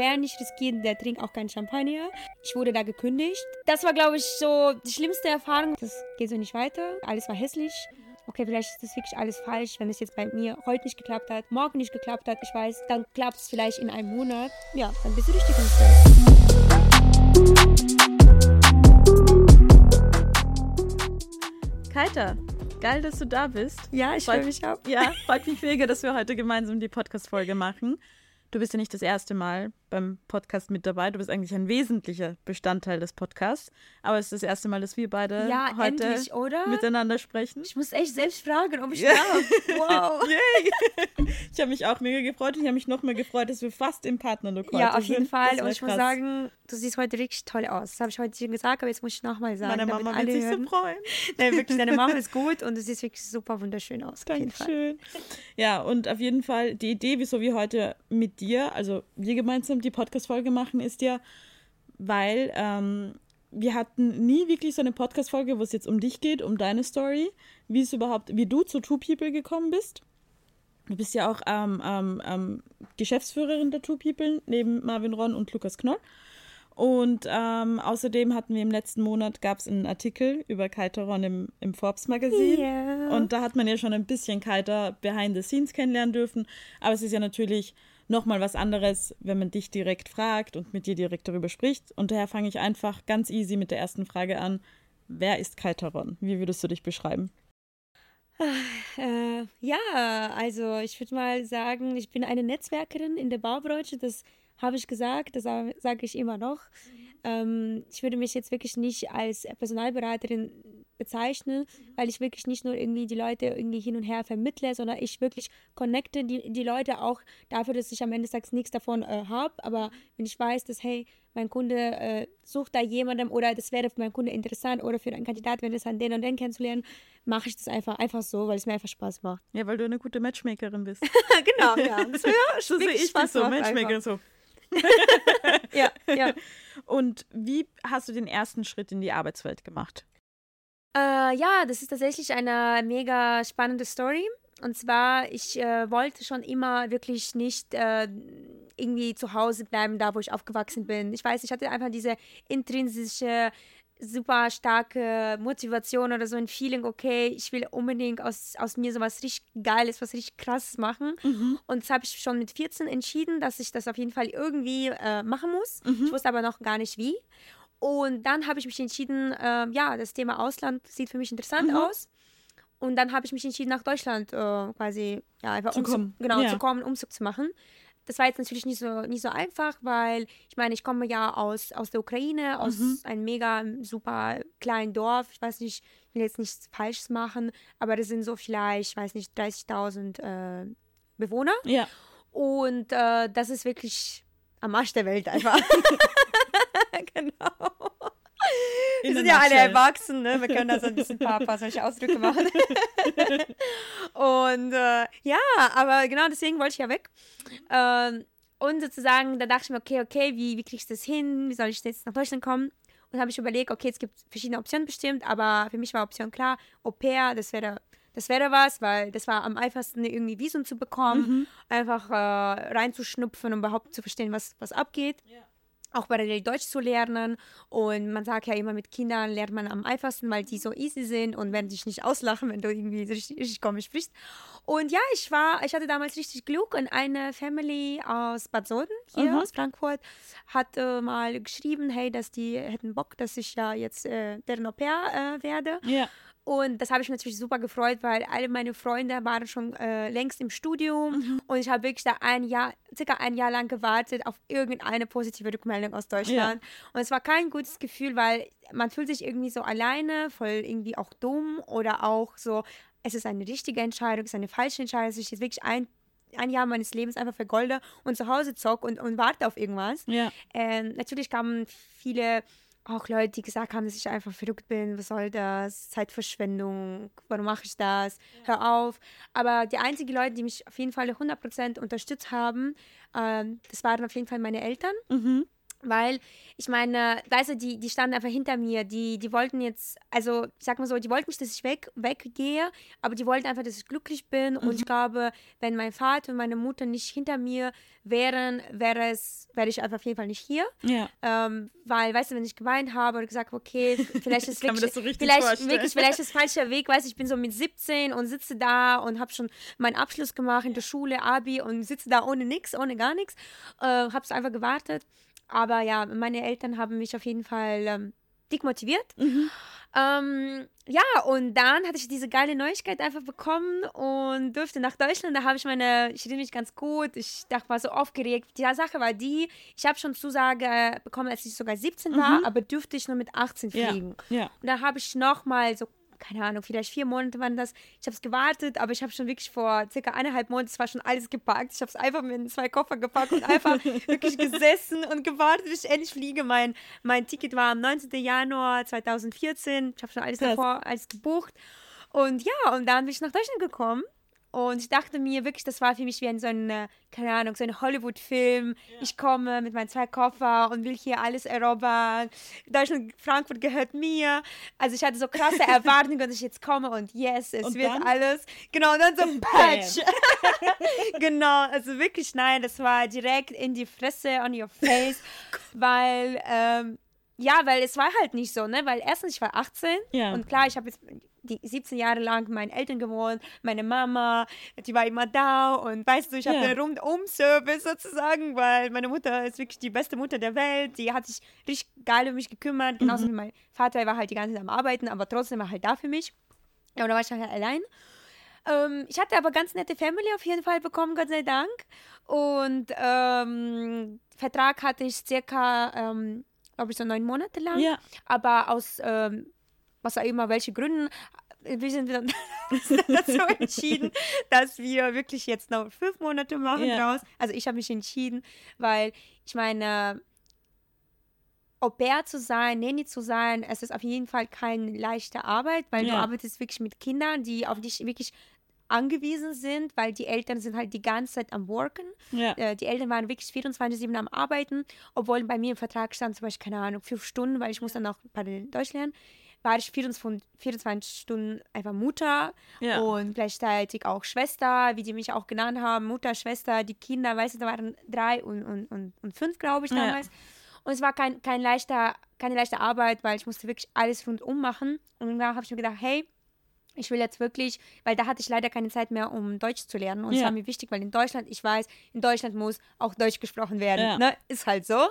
wer nicht riskiert, der trinkt auch kein Champagner. Ich wurde da gekündigt. Das war, glaube ich, so die schlimmste Erfahrung. Das geht so nicht weiter. Alles war hässlich. Okay, vielleicht ist das wirklich alles falsch, wenn es jetzt bei mir heute nicht geklappt hat, morgen nicht geklappt hat. Ich weiß, dann klappt es vielleicht in einem Monat. Ja, dann bist du richtig im Kaita, geil, dass du da bist. Ja, ich freue mich auch. Ja, freut mich mega, dass wir heute gemeinsam die Podcast-Folge machen. Du bist ja nicht das erste Mal beim Podcast mit dabei. Du bist eigentlich ein wesentlicher Bestandteil des Podcasts. Aber es ist das erste Mal, dass wir beide ja, heute endlich, miteinander sprechen. Ich muss echt selbst fragen, ob ich ja. darf. Wow. Yay. Ich habe mich auch mega gefreut und ich habe mich noch mehr gefreut, dass wir fast im Partnerlokal sind. Ja, auf jeden sind. Fall. Und ich krass. muss sagen, du siehst heute richtig toll aus. Das habe ich heute schon gesagt, aber jetzt muss ich nochmal sagen. Meine Mama wird sich hören. so freuen. Nein, wirklich, deine Mama ist gut und du siehst wirklich super wunderschön aus. Dankeschön. Ja, und auf jeden Fall die Idee, wieso wir heute mit dir, also wir gemeinsam die Podcast-Folge machen, ist ja, weil ähm, wir hatten nie wirklich so eine Podcast-Folge, wo es jetzt um dich geht, um deine Story, wie es überhaupt, wie du zu Two People gekommen bist. Du bist ja auch ähm, ähm, ähm, Geschäftsführerin der Two People neben Marvin Ron und Lukas Knoll. Und ähm, außerdem hatten wir im letzten Monat gab es einen Artikel über Kaiteron im, im Forbes Magazin. Yeah. Und da hat man ja schon ein bisschen Kaiter behind the scenes kennenlernen dürfen. Aber es ist ja natürlich nochmal was anderes, wenn man dich direkt fragt und mit dir direkt darüber spricht. Und daher fange ich einfach ganz easy mit der ersten Frage an. Wer ist Kaiteron? Wie würdest du dich beschreiben? Äh, ja, also ich würde mal sagen, ich bin eine Netzwerkerin in der Baubranche. Das habe ich gesagt, das sage ich immer noch. Ähm, ich würde mich jetzt wirklich nicht als Personalberaterin bezeichnen, mhm. weil ich wirklich nicht nur irgendwie die Leute irgendwie hin und her vermittle, sondern ich wirklich connecte die, die Leute auch dafür, dass ich am Ende des nichts davon äh, habe. Aber wenn ich weiß, dass, hey, mein Kunde äh, sucht da jemandem oder das wäre für meinen Kunde interessant oder für einen Kandidat, wenn es an den und den kennenzulernen, mache ich das einfach einfach so, weil es mir einfach Spaß macht. Ja, weil du eine gute Matchmakerin bist. genau, ja. Das ja, so sehe ich Spaß so, Matchmaker so. ja, ja. Und wie hast du den ersten Schritt in die Arbeitswelt gemacht? Äh, ja, das ist tatsächlich eine mega spannende Story. Und zwar, ich äh, wollte schon immer wirklich nicht äh, irgendwie zu Hause bleiben, da wo ich aufgewachsen bin. Ich weiß, ich hatte einfach diese intrinsische, super starke Motivation oder so ein Feeling, okay, ich will unbedingt aus, aus mir so was richtig Geiles, was richtig Krasses machen. Mhm. Und das habe ich schon mit 14 entschieden, dass ich das auf jeden Fall irgendwie äh, machen muss. Mhm. Ich wusste aber noch gar nicht wie. Und dann habe ich mich entschieden, äh, ja, das Thema Ausland sieht für mich interessant mhm. aus. Und dann habe ich mich entschieden, nach Deutschland äh, quasi ja, einfach zu kommen. Genau, ja. zu kommen, Umzug zu machen. Das war jetzt natürlich nicht so, nicht so einfach, weil ich meine, ich komme ja aus, aus der Ukraine, aus mhm. einem mega super kleinen Dorf. Ich weiß nicht, ich will jetzt nichts Falsches machen, aber das sind so vielleicht, ich weiß nicht, 30.000 äh, Bewohner. Ja. Und äh, das ist wirklich am Arsch der Welt einfach. genau. Wir sind ja alle erwachsen, ne? Wir können da so ein bisschen ein paar, solche Ausdrücke machen. und äh, ja, aber genau deswegen wollte ich ja weg. Ähm, und sozusagen, da dachte ich mir, okay, okay, wie, wie kriege ich das hin? Wie soll ich jetzt nach Deutschland kommen? Und habe ich überlegt, okay, es gibt verschiedene Optionen bestimmt, aber für mich war Option klar, Au pair, das wäre das wäre was, weil das war am einfachsten, irgendwie Visum zu bekommen, mhm. einfach äh, reinzuschnupfen und überhaupt zu verstehen, was, was abgeht. Ja auch parallel Deutsch zu lernen. Und man sagt ja immer, mit Kindern lernt man am einfachsten, weil die so easy sind und werden dich nicht auslachen, wenn du irgendwie richtig, richtig komisch sprichst. Und ja, ich war, ich hatte damals richtig Glück und eine Family aus Bad Soden, hier mhm. aus Frankfurt, hat äh, mal geschrieben, hey, dass die hätten Bock, dass ich ja jetzt äh, deren Au pair äh, werde. Ja. Und das habe ich natürlich super gefreut, weil alle meine Freunde waren schon äh, längst im Studium mhm. und ich habe wirklich da ein Jahr, circa ein Jahr lang gewartet auf irgendeine positive Rückmeldung aus Deutschland. Ja. Und es war kein gutes Gefühl, weil man fühlt sich irgendwie so alleine, voll irgendwie auch dumm oder auch so, es ist eine richtige Entscheidung, es ist eine falsche Entscheidung, ich jetzt wirklich ein ein Jahr meines Lebens einfach vergolde und zu Hause zock und, und warte auf irgendwas. Ja. Ähm, natürlich kamen viele auch Leute, die gesagt haben, dass ich einfach verrückt bin, was soll das, Zeitverschwendung, warum mache ich das, ja. hör auf. Aber die einzigen Leute, die mich auf jeden Fall 100% unterstützt haben, ähm, das waren auf jeden Fall meine Eltern. Mhm. Weil, ich meine, weißt du, die, die standen einfach hinter mir. Die, die wollten jetzt, also ich sag mal so, die wollten nicht, dass ich weg, weggehe, aber die wollten einfach, dass ich glücklich bin. Und ich glaube, wenn mein Vater und meine Mutter nicht hinter mir wären, wäre es, wäre ich einfach auf jeden Fall nicht hier. Ja. Ähm, weil, weißt du, wenn ich geweint habe oder gesagt, okay, vielleicht ist wirklich, das so vielleicht, vorstellen. wirklich, vielleicht ist falscher Weg, weißt du, ich bin so mit 17 und sitze da und habe schon meinen Abschluss gemacht in der Schule, Abi und sitze da ohne nichts, ohne gar nichts, äh, habe es einfach gewartet. Aber ja, meine Eltern haben mich auf jeden Fall ähm, dick motiviert. Ähm, ja, und dann hatte ich diese geile Neuigkeit einfach bekommen und durfte nach Deutschland. Da habe ich meine, ich erinnere mich ganz gut, ich dachte, war so aufgeregt. Die Sache war die, ich habe schon Zusage bekommen, als ich sogar 17 war, aber dürfte ich nur mit 18 Ja. fliegen. Ja. Und da habe ich nochmal so, keine Ahnung, vielleicht vier Monate waren das. Ich habe es gewartet, aber ich habe schon wirklich vor circa eineinhalb Monaten, es war schon alles gepackt. Ich habe es einfach mit in zwei Koffer gepackt und einfach wirklich gesessen und gewartet, bis ich endlich fliege. Mein, mein Ticket war am 19. Januar 2014. Ich habe schon alles Krass. davor, alles gebucht. Und ja, und dann bin ich nach Deutschland gekommen. Und ich dachte mir wirklich, das war für mich wie ein so ein, äh, keine Ahnung, so ein Hollywood-Film. Ich komme mit meinen zwei Koffer und will hier alles erobern. Deutschland, Frankfurt gehört mir. Also ich hatte so krasse Erwartungen, dass ich jetzt komme und yes, es Und wird dann? alles. Genau, und dann so Patch. genau, also wirklich nein, das war direkt in die Fresse, on your face. weil, ähm, ja, weil es war halt nicht so, ne? Weil erstens, ich war 18 Ja. und klar, ich habe jetzt die 17 Jahre lang meinen Eltern gewohnt, meine Mama, die war immer da und weißt du, ich Ja. einen Rundum-Service sozusagen, weil meine Mutter ist wirklich die beste Mutter der Welt, die hat sich richtig geil um mich gekümmert, genauso wie mein Vater, er war halt die ganze Zeit am Arbeiten, aber trotzdem war halt da für mich. Ja, und da war ich halt allein. Ähm, ich hatte aber ganz nette Family auf jeden Fall bekommen, Gott sei Dank. Und ähm, Vertrag hatte ich circa, ähm, glaube ich, so neun Monate lang. Ja. Aber aus, ähm, was auch immer, welche Gründen, äh, wir sind dann dazu entschieden, dass wir wirklich jetzt noch fünf Monate machen Ja. draus. Also ich habe mich entschieden, weil ich meine, Au pair zu sein, Nanny zu sein, es ist auf jeden Fall keine leichte Arbeit, weil du Ja. arbeitest wirklich mit Kindern, die auf dich wirklich angewiesen sind, weil die Eltern sind halt die ganze Zeit am Worken. Ja. Äh, die Eltern waren wirklich 24-7 am Arbeiten, obwohl bei mir im Vertrag stand zum Beispiel, keine Ahnung, fünf Stunden, weil ich muss dann bei den Deutsch lernen, war ich 24, 24 Stunden einfach Mutter Ja. und gleichzeitig auch Schwester, wie die mich auch genannt haben, Mutter, Schwester, die Kinder, weißt du, da waren drei und, und, und, und fünf, glaube ich, Ja. damals. Und es war kein, kein leichter, keine leichte Arbeit, weil ich musste wirklich alles rundum machen. Und dann habe ich mir gedacht, hey, ich will jetzt wirklich, weil da hatte ich leider keine Zeit mehr, um Deutsch zu lernen. Und es Ja. war mir wichtig, weil in Deutschland, ich weiß, in Deutschland muss auch Deutsch gesprochen werden. Ja. Ne? Ist halt so.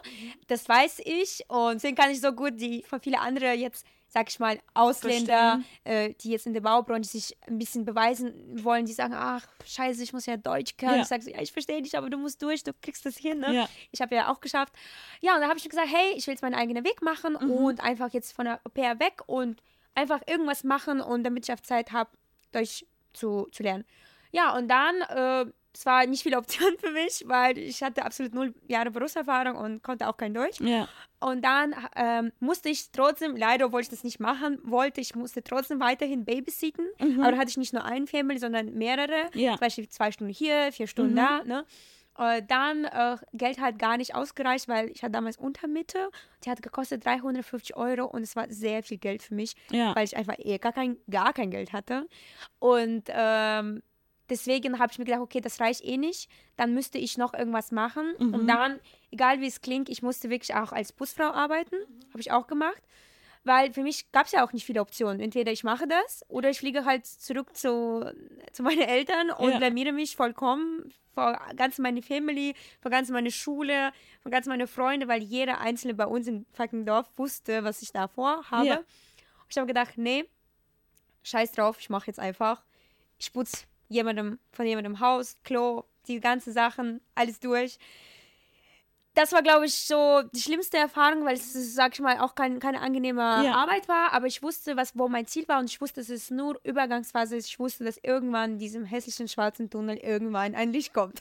Das weiß ich. Und deswegen kann ich so gut die von viele andere jetzt, sag ich mal, Ausländer, äh, die jetzt in der Baubranche sich ein bisschen beweisen wollen, die sagen, ach, scheiße, ich muss ja Deutsch können. Ja. Ich sage so, ja, ich verstehe dich, aber du musst durch, du kriegst das hin. Ne? Ja. Ich habe ja auch geschafft. Ja, und dann habe ich mir gesagt, hey, ich will jetzt meinen eigenen Weg machen Mhm. und einfach jetzt von der Au pair weg und einfach irgendwas machen und damit ich auf Zeit habe, Deutsch zu, zu lernen. Ja, und dann, äh, es war nicht viel Option für mich, weil ich hatte absolut null Jahre Berufserfahrung und konnte auch kein Deutsch. Ja. Und dann ähm, musste ich trotzdem, leider obwohl ich das nicht machen wollte, ich musste trotzdem weiterhin babysitten. Aber da hatte ich nicht nur einen Family, sondern mehrere. Ja. Zum Beispiel zwei Stunden hier, vier Stunden da. Ne? Äh, dann äh, Geld hat gar nicht ausgereicht, weil ich hatte damals Untermitte. Die hat gekostet 350 Euro und es war sehr viel Geld für mich, Ja. weil ich einfach eh gar kein, gar kein Geld hatte. Und ähm, deswegen habe ich mir gedacht, okay, das reicht eh nicht. Dann müsste ich noch irgendwas machen. Und dann, egal wie es klingt, ich musste wirklich auch als Busfrau arbeiten. Habe ich auch gemacht. Weil für mich gab es ja auch nicht viele Optionen. Entweder ich mache das oder ich fliege halt zurück zu, zu meinen Eltern und Ja. blamiere mich vollkommen vor ganz meine Family, vor ganz meine Schule, vor ganz meine Freunde, weil jeder Einzelne bei uns im fucking Dorf wusste, was ich da vorhabe. Ja. Ich habe gedacht, nee, scheiß drauf, ich mache jetzt einfach. Ich putze jemandem von jemandem Haus, Klo, die ganzen Sachen, alles durch. Das war, glaube ich, so die schlimmste Erfahrung, weil es, sag ich mal, auch kein, keine angenehme Ja. Arbeit war. Aber ich wusste, was, wo mein Ziel war und ich wusste, dass es nur Übergangsphase ist. Ich wusste, dass irgendwann in diesem hässlichen schwarzen Tunnel irgendwann ein Licht kommt.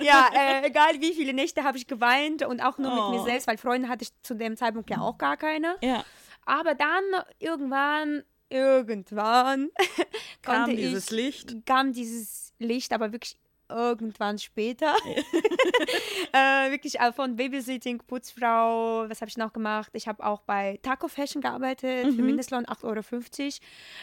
ja, äh, egal wie viele Nächte habe ich geweint und auch nur mit mir Oh. selbst, weil Freunde hatte ich zu dem Zeitpunkt ja auch gar keine. Ja. Aber dann irgendwann, irgendwann Kam dieses ich, Licht. kam dieses Licht, aber wirklich irgendwann später. äh, wirklich von Babysitting, Putzfrau, was habe ich noch gemacht? Ich habe auch bei Taco Fashion gearbeitet, Mhm. für Mindestlohn 8,50 Euro.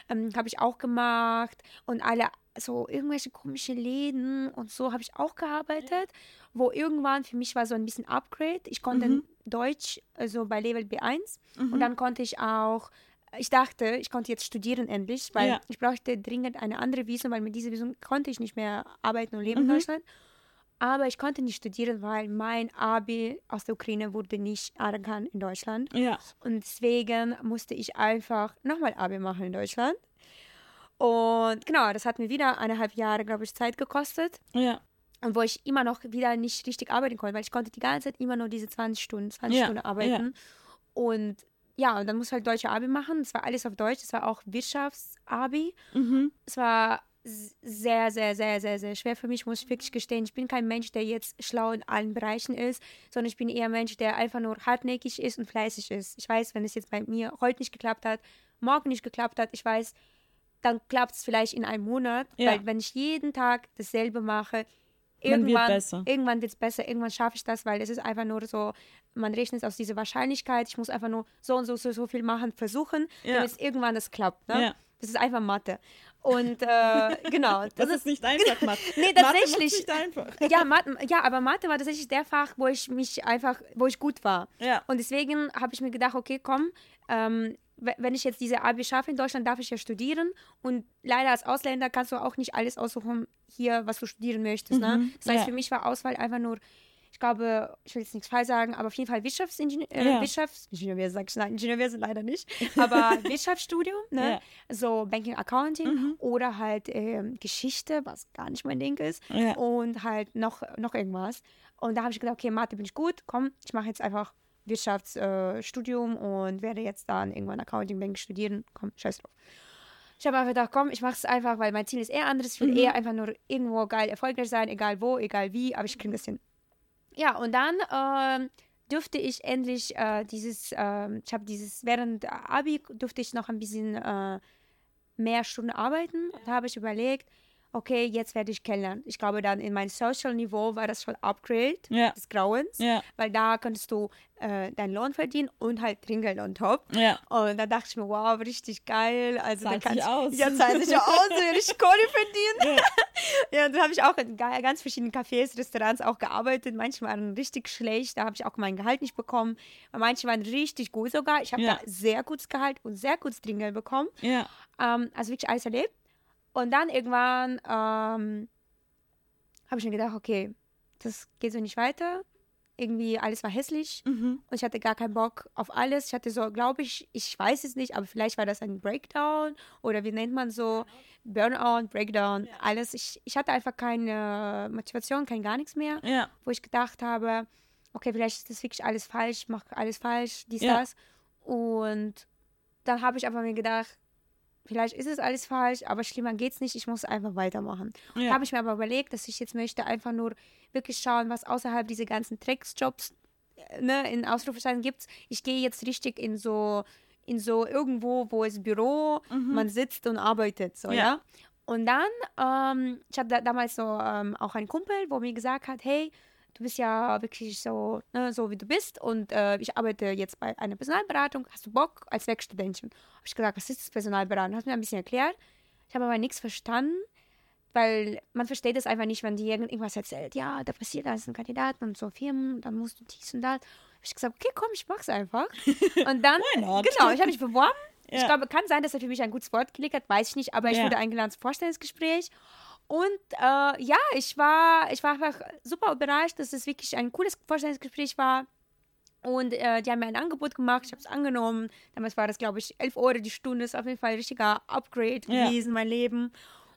Ähm, habe ich auch gemacht. Und alle so irgendwelche komische Läden und so habe ich auch gearbeitet, wo irgendwann für mich war so ein bisschen Upgrade. Ich konnte Mhm. Deutsch, also bei Level B1 Mhm. und dann konnte ich auch ich dachte, ich konnte jetzt studieren endlich, weil Ja. ich brauchte dringend eine andere Visum, weil mit dieser Visum konnte ich nicht mehr arbeiten und leben in Mhm. Deutschland. Aber ich konnte nicht studieren, weil mein Abi aus der Ukraine wurde nicht anerkannt in Deutschland. Ja. Und deswegen musste ich einfach nochmal Abi machen in Deutschland. Und genau, das hat mir wieder eineinhalb Jahre, glaube ich, Zeit gekostet. Ja. Und wo ich immer noch wieder nicht richtig arbeiten konnte, weil ich konnte die ganze Zeit immer nur diese 20 Stunden, 20 Ja, Stunden arbeiten. Und ja, und dann musste ich halt deutsche Abi machen. Es war alles auf Deutsch. Es war auch Wirtschaftsabi. Mhm. Es war sehr, sehr, sehr, sehr, sehr schwer für mich, muss ich wirklich gestehen. Ich bin kein Mensch, der jetzt schlau in allen Bereichen ist, sondern ich bin eher ein Mensch, der einfach nur hartnäckig ist und fleißig ist. Ich weiß, wenn es jetzt bei mir heute nicht geklappt hat, morgen nicht geklappt hat, ich weiß, dann klappt es vielleicht in einem Monat, Ja. weil wenn ich jeden Tag dasselbe mache, wird irgendwann, besser. irgendwann wird es besser, irgendwann schaffe ich das, weil es ist einfach nur so, man rechnet aus dieser Wahrscheinlichkeit, ich muss einfach nur so und so, so, so viel machen, versuchen, Ja. damit es irgendwann das klappt. Ne? Ja. Das ist einfach Mathe. Und äh, genau. Das ist nicht einfach, Mathe. Nee, Mathe tatsächlich. nicht einfach. ja, Mathe, ja, aber Mathe war tatsächlich der Fach, wo ich mich einfach, wo ich gut war. Ja. Und deswegen habe ich mir gedacht, okay, komm, ähm, we- wenn ich jetzt diese Abi schaffe in Deutschland, darf ich ja studieren. Und leider als Ausländer kannst du auch nicht alles aussuchen hier, was du studieren möchtest. Ne? Mhm, Das heißt, ja. für mich war Auswahl einfach nur, glaube, ich will jetzt nichts falsch sagen, aber auf jeden Fall Wirtschaftsingenieur, äh, Ja. Wirtschaftsingenieur, sag ich, nein, Ingenieurwesen leider nicht, aber Wirtschaftsstudium, ne? Ja. so Banking, Accounting Mhm. oder halt ähm, Geschichte, was gar nicht mein Ding ist Ja. und halt noch, noch irgendwas. Und da habe ich gedacht, okay, Mathe bin ich gut, komm, ich mache jetzt einfach Wirtschaftsstudium äh, und werde jetzt dann irgendwann Accounting Bank studieren. Komm, scheiß drauf. Ich habe einfach gedacht, komm, ich mache es einfach, weil mein Ziel ist eher anderes. Ich will Mhm. eher einfach nur irgendwo geil erfolgreich sein, egal wo, egal wie, aber ich kriege das hin. Ja, und dann ähm, durfte ich endlich äh, dieses, ähm, ich habe dieses, während Abi durfte ich noch ein bisschen äh, mehr Stunden arbeiten. Und da habe ich überlegt, okay, jetzt werde ich kennenlernen. Ich glaube, dann in meinem Social-Niveau war das schon Upgrade Ja. des Grauens, Ja. weil da könntest du äh, deinen Lohn verdienen und halt Trinkgeld on top. Ja. Und da dachte ich mir, wow, richtig geil. Also Zahlt sich ich, aus. Ja, zahlt sich aus, ich Kohle verdienen. Ja. Ja, dann habe ich auch in ga- ganz verschiedenen Cafés, Restaurants auch gearbeitet. Manche waren richtig schlecht, da habe ich auch mein Gehalt nicht bekommen. Manche waren richtig gut sogar. Ich habe da sehr gutes Gehalt und sehr gutes Trinkgeld bekommen. Ja. Ähm, also wirklich alles erlebt. Und dann irgendwann ähm, habe ich mir gedacht, okay, das geht so nicht weiter. Irgendwie alles war hässlich Mhm. und ich hatte gar keinen Bock auf alles. Ich hatte so, glaube ich, ich weiß es nicht, aber vielleicht war das ein Breakdown oder wie nennt man so Burnout, Breakdown, alles. Ich, ich hatte einfach keine Motivation, kein gar nichts mehr, Ja. wo ich gedacht habe, okay, vielleicht ist das wirklich alles falsch, mache alles falsch, dies, Ja. das. Und dann habe ich einfach mir gedacht, vielleicht ist es alles falsch, aber schlimmer geht's nicht, ich muss einfach weitermachen. Ja. Habe ich mir aber überlegt, dass ich jetzt möchte einfach nur wirklich schauen, was außerhalb dieser ganzen Drecksjobs äh, ne, in Ausrufezeichen gibt. Ich gehe jetzt richtig in so in so irgendwo, wo es Büro, man sitzt und arbeitet, so, Ja. ja. Und dann, ähm, ich hatte da, damals so ähm, auch einen Kumpel, wo mir gesagt hat, hey, du bist ja wirklich so, ne, so wie du bist und äh, ich arbeite jetzt bei einer Personalberatung, hast du Bock als Werkstudentin? Habe ich gesagt, was ist das Personalberatung? Hast mir ein bisschen erklärt. Ich habe aber nichts verstanden, weil man versteht es einfach nicht, wenn die irgend- irgendwas erzählt. Ja, da passiert das ein Kandidaten und so Firmen, dann musst du dies und das. Habe ich gesagt, okay, komm, ich mach's einfach. Und dann, genau, ich habe mich beworben. Ich Ja. glaube, kann sein, dass er für mich ein gutes Wort gelegt hat, weiß ich nicht, aber ich Ja. wurde eingeladen zum Vorstellungsgespräch. Und äh, ja, ich war, ich war einfach super überrascht, dass es wirklich ein cooles Vorstellungsgespräch war. Und äh, die haben mir ein Angebot gemacht, ich habe es angenommen. Damals war das, glaube ich, 11 Euro die Stunde. ist auf jeden Fall ein richtiger Upgrade Ja. gewesen, mein Leben.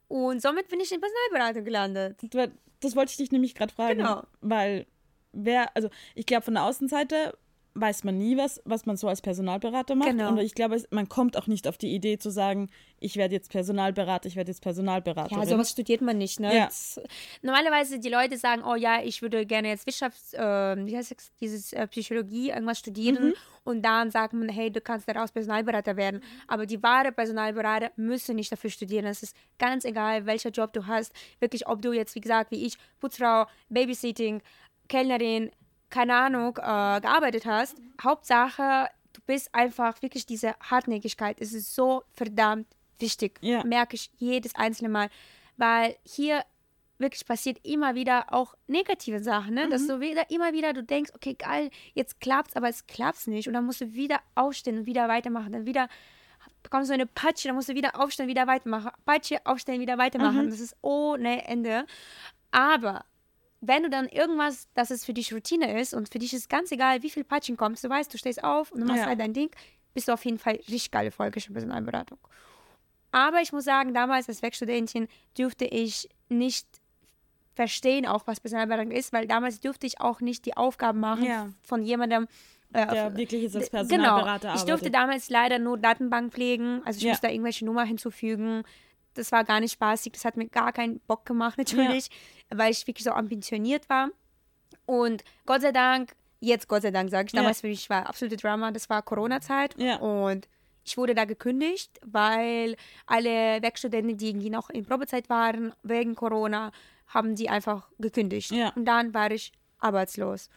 Und somit bin ich in Personalberatung gelandet. Das wollte ich dich nämlich gerade fragen. Genau. Weil wer, also ich glaube von der Außenseite weiß man nie, was, was man so als Personalberater macht. Genau. Und ich glaube, man kommt auch nicht auf die Idee zu sagen, ich werde jetzt Personalberater, ich werde jetzt Personalberaterin. Ja, sowas studiert man nicht, ne? Ja. Das, normalerweise die Leute sagen, oh ja, ich würde gerne jetzt Wirtschafts, äh, wie heißt es, dieses äh, Psychologie irgendwas studieren Mhm. und dann sagt man, hey, du kannst daraus Personalberater werden. Aber die wahre Personalberater müssen nicht dafür studieren. Es ist ganz egal, welcher Job du hast. Wirklich, ob du jetzt, wie gesagt, wie ich, Putzfrau, Babysitting, Kellnerin, keine Ahnung, äh, gearbeitet hast. Hauptsache, du bist einfach wirklich diese Hartnäckigkeit. Es ist so verdammt wichtig. Ja. Merke ich jedes einzelne Mal. Weil hier wirklich passiert immer wieder auch negative Sachen, ne? dass du wieder immer wieder du denkst, okay, geil, jetzt klappt's, aber es klappt's nicht und dann musst du wieder aufstehen und wieder weitermachen, dann wieder bekommst du eine Patsche, dann musst du wieder aufstehen, wieder weitermachen, Patsche, aufstehen, wieder weitermachen. Das ist ohne Ende. Aber wenn du dann irgendwas, dass es für dich Routine ist und für dich ist ganz egal, wie viel Patschen kommst, du weißt, du stehst auf und du machst Ja. halt dein Ding, bist du auf jeden Fall richtig geile erfolgreiche Personalberatung. Aber ich muss sagen, damals als Werkstudentin dürfte ich nicht verstehen, auch was Personalberatung ist, weil damals dürfte ich auch nicht die Aufgaben machen Ja. von jemandem, äh, der wirklich jetzt als Personalberater genau. Ich durfte arbeitet. damals leider nur Datenbank pflegen. Also ich Ja. musste da irgendwelche Nummer hinzufügen. Das war gar nicht spaßig. Das hat mir gar keinen Bock gemacht, natürlich, weil ich wirklich so ambitioniert war. Und Gott sei Dank, jetzt Gott sei Dank sage ich, Ja. damals für mich war absolute Drama, das war Corona-Zeit. Ja. Und ich wurde da gekündigt, weil alle Werkstudenten, die irgendwie noch in Probezeit waren, wegen Corona, haben die einfach gekündigt. Ja. Und dann war ich arbeitslos.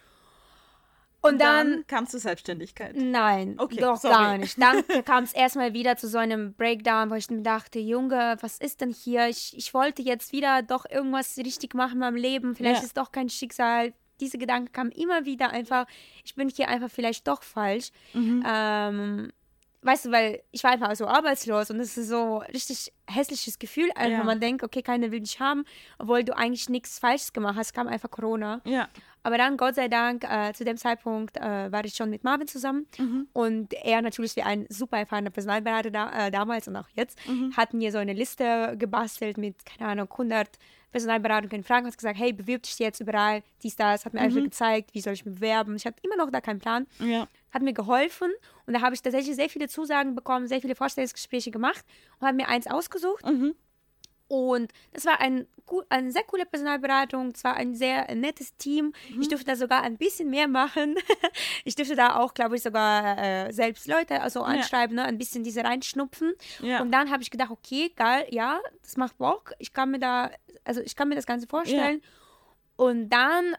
Und, dann kam zur Selbstständigkeit. Nein, Okay, doch sorry. gar nicht. Dann kam es erstmal wieder zu so einem Breakdown, wo ich mir dachte, Junge, was ist denn hier? Ich, ich wollte jetzt wieder doch irgendwas richtig machen in meinem Leben. Vielleicht Ja. ist doch kein Schicksal. Diese Gedanken kamen immer wieder einfach, ich bin hier einfach vielleicht doch falsch. Mhm. Ähm, weißt du, weil ich war einfach so arbeitslos und das ist so ein richtig hässliches Gefühl. Einfach Ja. man denkt, okay, keiner will dich haben, obwohl du eigentlich nichts Falsches gemacht hast. kam einfach Corona. Ja. Aber dann, Gott sei Dank, äh, zu dem Zeitpunkt äh, war ich schon mit Marvin zusammen. Und er natürlich wie ein super erfahrener Personalberater da, äh, damals und auch jetzt, hatten wir so eine Liste gebastelt mit, keine Ahnung, 100 Personalberatungen in Fragen. Hat gesagt, hey, bewirb dich jetzt überall, dies, das. Hat mir einfach gezeigt, wie soll ich mich bewerben. Ich hatte immer noch da keinen Plan. Ja. Hat mir geholfen. Und da habe ich tatsächlich sehr viele Zusagen bekommen, sehr viele Vorstellungsgespräche gemacht und habe mir eins ausgesucht. Und das war ein, eine sehr coole Personalberatung, es war ein sehr nettes Team. Ich durfte da sogar ein bisschen mehr machen. ich durfte da auch, glaube ich, sogar äh, selbst Leute also anschreiben, ne? ein bisschen diese reinschnupfen. Ja. Und dann habe ich gedacht, okay, geil, ja, das macht Bock. Ich kann mir da, also ich kann mir das Ganze vorstellen. Und dann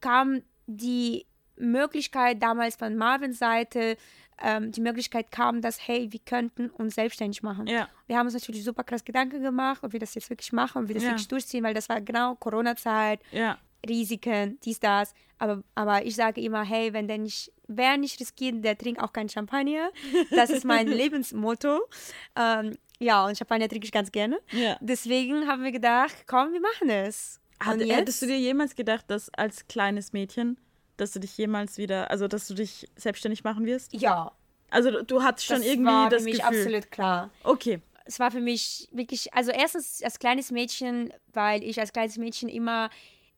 kam die Möglichkeit damals von Marvins Seite, ähm, die Möglichkeit kam, dass, hey, wir könnten uns selbstständig machen. Ja. Wir haben uns natürlich super krass Gedanken gemacht, ob wir das jetzt wirklich machen, ob wir das Ja. wirklich durchziehen, weil das war genau Corona-Zeit, Ja. Risiken, dies, das. Aber, aber ich sage immer, hey, wenn der nicht, wer nicht riskiert, der trinkt auch kein Champagner. Das ist mein Lebensmotto. Ähm, ja, und Champagner trinke ich ganz gerne. Deswegen haben wir gedacht, komm, wir machen es. Hat, hättest du dir jemals gedacht, dass als kleines Mädchen, dass du dich jemals wieder, also dass du dich selbstständig machen wirst? Ja, Also du, du hattest schon das irgendwie war das für mich Gefühl. absolut klar. Okay. es war für mich wirklich, also erstens als kleines Mädchen, weil ich als kleines Mädchen immer,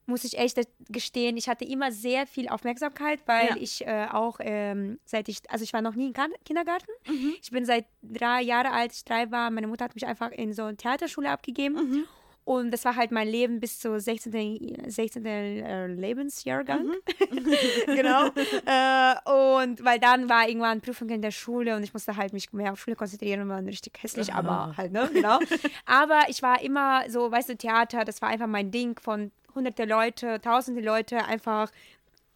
muss ich echt gestehen, ich hatte immer sehr viel Aufmerksamkeit, weil Ja. ich äh, auch ähm, seit ich, also ich war noch nie im Kindergarten. Mhm. Ich bin seit drei Jahre alt, ich drei war, meine Mutter hat mich einfach in so eine Theaterschule abgegeben. Mhm. Und das war halt mein Leben bis zur 16. 16. äh, Lebensjahrgang. Mhm. genau. äh, und weil dann war irgendwann Prüfung in der Schule und ich musste halt mich mehr auf Schule konzentrieren und war richtig hässlich, aber halt, ne, genau. aber ich war immer so, weißt du, Theater, das war einfach mein Ding von hunderte Leute, tausende Leute einfach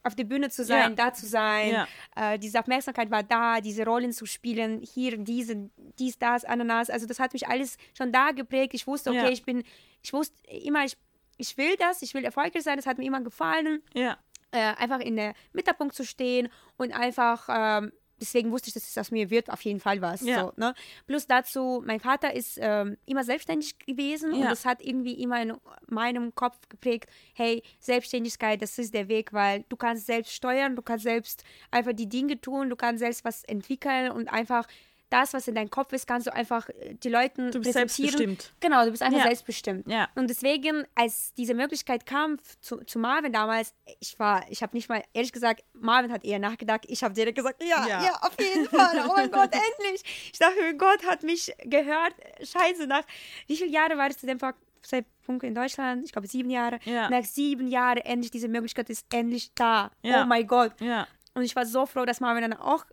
auf der Bühne zu sein, Ja. da zu sein. Ja. Äh, diese Aufmerksamkeit war da, diese Rollen zu spielen, hier, diese, dies, das, Ananas. Also das hat mich alles schon da geprägt. Ich wusste, okay, Ja. ich bin, ich wusste immer, ich, ich will das, ich will erfolgreich sein, das hat mir immer gefallen Ja. äh, einfach in der Mittelpunkt zu stehen und einfach, ähm, deswegen wusste ich, dass es aus mir wird, auf jeden Fall was. Ja. So, ne? Plus dazu, mein Vater ist ähm, immer selbstständig gewesen und Ja. das hat irgendwie immer in meinem Kopf geprägt, hey, Selbstständigkeit, das ist der Weg, weil du kannst selbst steuern, du kannst selbst einfach die Dinge tun, du kannst selbst was entwickeln und einfach das, was in deinem Kopf ist, kannst du einfach äh, die Leuten Du bist selbstbestimmt. Genau, du bist einfach Ja. selbstbestimmt. Ja. Und deswegen, als diese Möglichkeit kam zu, zu Marvin damals, ich war, ich habe nicht mal, ehrlich gesagt, Marvin hat eher nachgedacht, ich habe direkt gesagt, ja, Ja. ja, auf jeden Fall, oh mein Gott, endlich. Ich dachte, Gott hat mich gehört, scheiße, nach, wie viele Jahre war ich zu dem Zeitpunkt in Deutschland? Ich glaube sieben Jahre. Ja. Nach sieben Jahren endlich, diese Möglichkeit ist endlich da. Ja. Oh mein Gott. Ja. Und ich war so froh, dass Marvin dann auch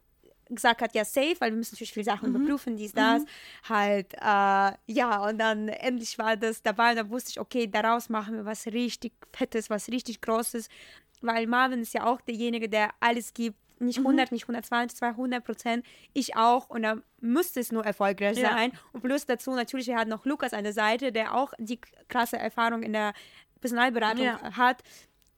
gesagt hat, ja, safe, weil wir müssen natürlich viele Sachen Mhm. überprüfen, dies, das. Halt, äh, ja, und dann endlich war das dabei und dann wusste ich, okay, daraus machen wir was richtig Fettes, was richtig Großes. Weil Marvin ist ja auch derjenige, der alles gibt. Mhm. Nicht 100, nicht 120, 200 Prozent. Ich auch. Und da müsste es nur erfolgreich Ja. sein. Und plus dazu natürlich, wir hatten noch Lukas an der Seite, der auch die krasse Erfahrung in der Personalberatung Ja. hat.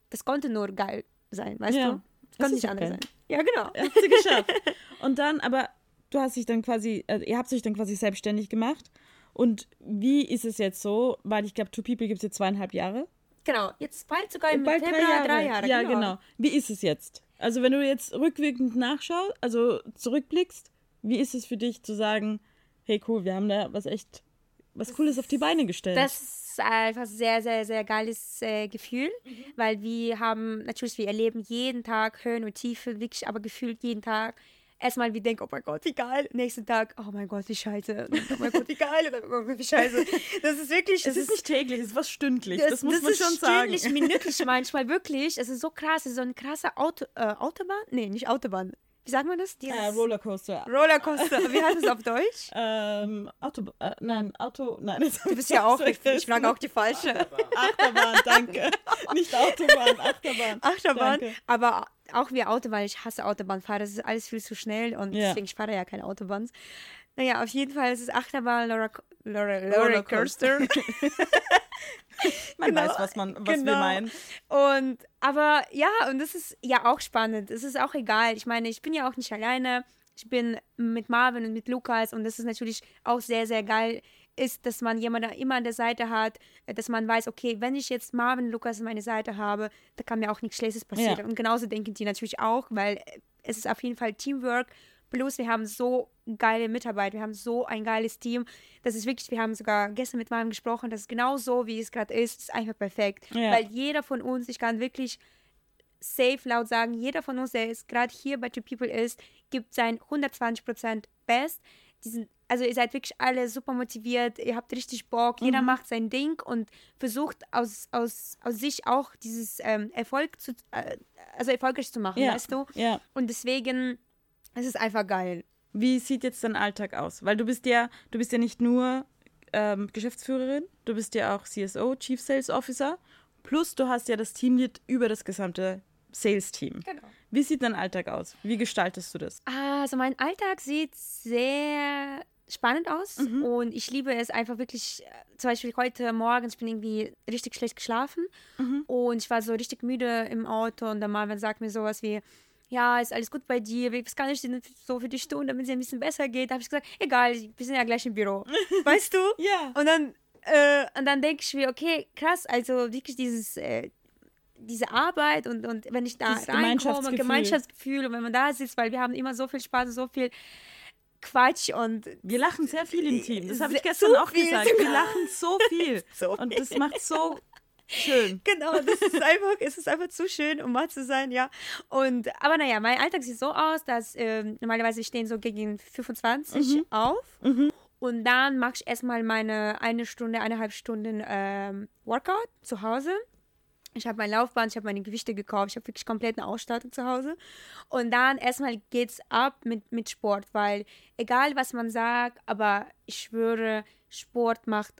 Das konnte nur geil sein, weißt Ja. du? Das Konnte ist nicht anders okay. sein. Ja, genau. Hat sie geschafft. Und dann, aber du hast dich dann quasi, äh, ihr habt euch dann quasi selbstständig gemacht. Und wie ist es jetzt so? Weil ich glaube, Two People gibt es jetzt zweieinhalb Jahre. Genau, jetzt bald sogar im Bald Februar drei Jahre. Ja, genau. Wie ist es jetzt? Also wenn du jetzt rückwirkend nachschaust, also zurückblickst, wie ist es für dich zu sagen, hey cool, wir haben da was echt, was Cooles auf die Beine gestellt? Das ist einfach sehr, sehr, sehr geiles äh, Gefühl, weil wir haben, natürlich, wir erleben jeden Tag Höhen und Tiefen, wirklich, aber gefühlt jeden Tag. Erstmal, wir denken, oh mein Gott, wie geil. Nächsten Tag, oh mein Gott, wie scheiße. Und dann, Oh mein Gott, wie geil. Und dann, oh mein Gott, wie scheiße. Das ist wirklich, es das ist nicht täglich, es ist was stündlich. Das, muss man ist schon sagen. stündlich, minütlich manchmal, wirklich. Es ist so krass, es ist so eine krasse Auto, äh, Autobahn? Nee, nicht Autobahn. Wie sagt man das? Dieses Äh, Rollercoaster. Rollercoaster. Wie heißt es auf Deutsch? Ähm, Auto, äh, nein, Auto, nein. Du bist ja auch, ich frage auch die falsche. Achterbahn, danke. Nicht Autobahn, Achterbahn. Achterbahn, Danke. aber auch wie Autobahn, ich hasse Autobahnfahrer, das ist alles viel zu schnell und Ja. deswegen ich fahre ja keine Autobahn. Naja, auf jeden Fall ist es Achterbahn, Laura, Laura, Laura. Coaster. Man Genau, weiß, was, man, was wir genau. meinen. Und, aber ja, und das ist ja auch spannend. Es ist auch egal. Ich meine, ich bin ja auch nicht alleine. Ich bin mit Marvin und mit Lukas und das ist natürlich auch sehr, sehr geil, ist, dass man jemanden immer an der Seite hat, dass man weiß, okay, wenn ich jetzt Marvin und Lukas an meiner Seite habe, da kann mir auch nichts Schlechtes passieren. Ja. Und genauso denken die natürlich auch, weil es ist auf jeden Fall Teamwork. Plus, wir haben so geile Mitarbeiter, wir haben so ein geiles Team. Das ist wirklich, wir haben sogar gestern mit Marvin gesprochen, das ist genau so, wie es gerade ist, ist einfach perfekt. Ja. Weil jeder von uns, ich kann wirklich safe laut sagen, jeder von uns, der jetzt gerade hier bei Two People ist, gibt sein 120% Best. Diesen, also ihr seid wirklich alle super motiviert, ihr habt richtig Bock, jeder macht sein Ding und versucht aus, aus, aus sich auch dieses ähm, Erfolg zu, äh, also erfolgreich zu machen, Ja. weißt du? Ja. Und deswegen, es ist einfach geil. Wie sieht jetzt dein Alltag aus? Weil du bist ja, du bist ja nicht nur ähm, Geschäftsführerin, du bist ja auch CSO, Chief Sales Officer, plus du hast ja das Teamlead über das gesamte Sales-Team. Genau. Wie sieht dein Alltag aus? Wie gestaltest du das? Also mein Alltag sieht sehr spannend aus und ich liebe es einfach wirklich, äh, zum Beispiel heute Morgen, ich bin irgendwie richtig schlecht geschlafen und ich war so richtig müde im Auto und der Marvin sagt mir sowas wie, ja, ist alles gut bei dir, was kann ich denn so für dich tun, damit es ein bisschen besser geht? Da habe ich gesagt, egal, wir sind ja gleich im Büro, weißt du? Ja. Und dann, äh, und dann denke ich mir, okay, krass, also wirklich dieses, äh, diese Arbeit und, und wenn ich da Dieses reinkomme, Gemeinschaftsgefühl. Gemeinschaftsgefühl und wenn man da sitzt, weil wir haben immer so viel Spaß und so viel Quatsch und Wir lachen sehr viel im Team. Das habe ich Sehr- gestern auch viel gesagt. sogar. Wir lachen so viel. So Und das macht so schön. Genau, das ist einfach, es ist einfach zu schön, um wahr zu sein, ja. Und, aber naja, mein Alltag sieht so aus, dass ähm, normalerweise stehen so gegen 25 auf. Und dann mache ich erstmal meine eine Stunde, eineinhalb Stunden ähm, Workout zu Hause. Ich habe mein Laufband, ich habe meine Gewichte gekauft, ich habe wirklich komplett eine Ausstattung zu Hause. Und dann erstmal geht's ab mit, mit Sport, weil egal was man sagt, aber ich schwöre, Sport macht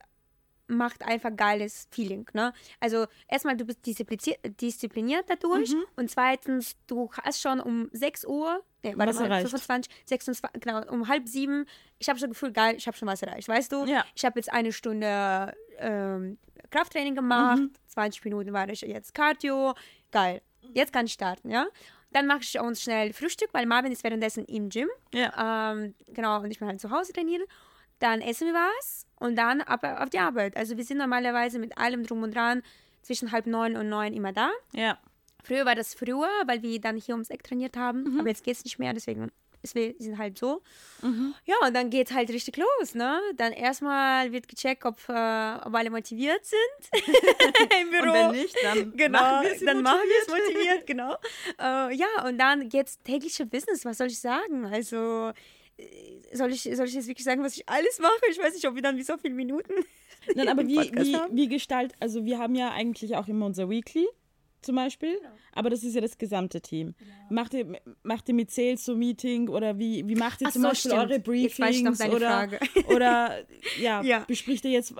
macht einfach geiles Feeling, ne? Also erstmal, du bist diszipliniert, dadurch und zweitens, du hast schon um 6 Uhr, nee, warte Was mal, erreicht. 25, 26, genau, um halb sieben, ich habe schon Gefühl, geil, ich habe schon was erreicht, weißt du? Ja. Ich habe jetzt eine Stunde ähm, Krafttraining gemacht, 20 Minuten war ich jetzt Cardio, geil, jetzt kann ich starten, ja? Dann mache ich uns schnell Frühstück, weil Marvin ist währenddessen im Gym. Ja. Ähm, genau, und ich bin halt zu Hause trainieren. Dann essen wir was und dann ab auf die Arbeit. Also wir sind normalerweise mit allem drum und dran zwischen halb neun und neun immer da. Ja. Früher war das früher, weil wir dann hier ums Eck trainiert haben. Aber jetzt geht es nicht mehr, deswegen deswegen sind halt so. Mhm. Ja, und dann geht's halt richtig los, ne? Dann erstmal wird gecheckt, ob, äh, ob alle motiviert sind im Büro. Und wenn nicht, dann Genau, machen wir sie dann machen wir es motiviert. motiviert, genau. Äh, ja, und dann geht's tägliche Business, was soll ich sagen? Also, soll ich, soll ich jetzt wirklich sagen, was ich alles mache? Ich weiß nicht, ob wir dann wie so viele Minuten Nein, aber wie, wie, haben. wie gestalt, also wir haben ja eigentlich auch immer unser Weekly zum Beispiel, Genau. aber das ist ja das gesamte Team. Macht, ihr, macht ihr mit Sales so Meeting oder wie, wie macht ihr Ach zum so, Beispiel stimmt. eure Briefings oder, oder ja, Ja. bespricht ihr jetzt,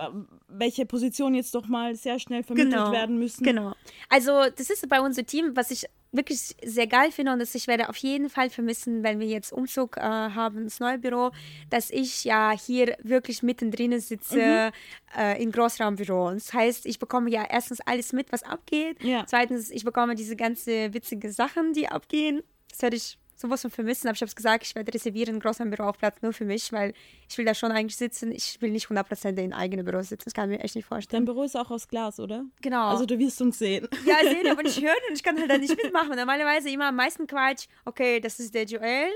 welche Positionen jetzt doch mal sehr schnell vermittelt werden müssen? Genau. Also, das ist bei unserem Team, was ich wirklich sehr geil finde und das ich werde auf jeden Fall vermissen, wenn wir jetzt Umzug äh, haben ins neue Büro, dass ich ja hier wirklich mittendrin sitze Mhm. äh, im Großraumbüro. Und das heißt, ich bekomme ja erstens alles mit, was abgeht. Ja. Zweitens, ich bekomme diese ganze witzige Sachen, die abgehen. Das werde ich sowas von vermissen, aber ich habe es gesagt, ich werde reservieren einen großen Büroaufplatz nur für mich, weil ich will da schon eigentlich sitzen. Ich will nicht 100% in eigenen Büro sitzen. Das kann ich mir echt nicht vorstellen. Dein Büro ist auch aus Glas, oder? Genau. Also du wirst uns sehen. Ja, sehen, aber nicht hören und ich kann halt da nicht mitmachen. Normalerweise immer am meisten Quatsch, okay, das ist der Joel,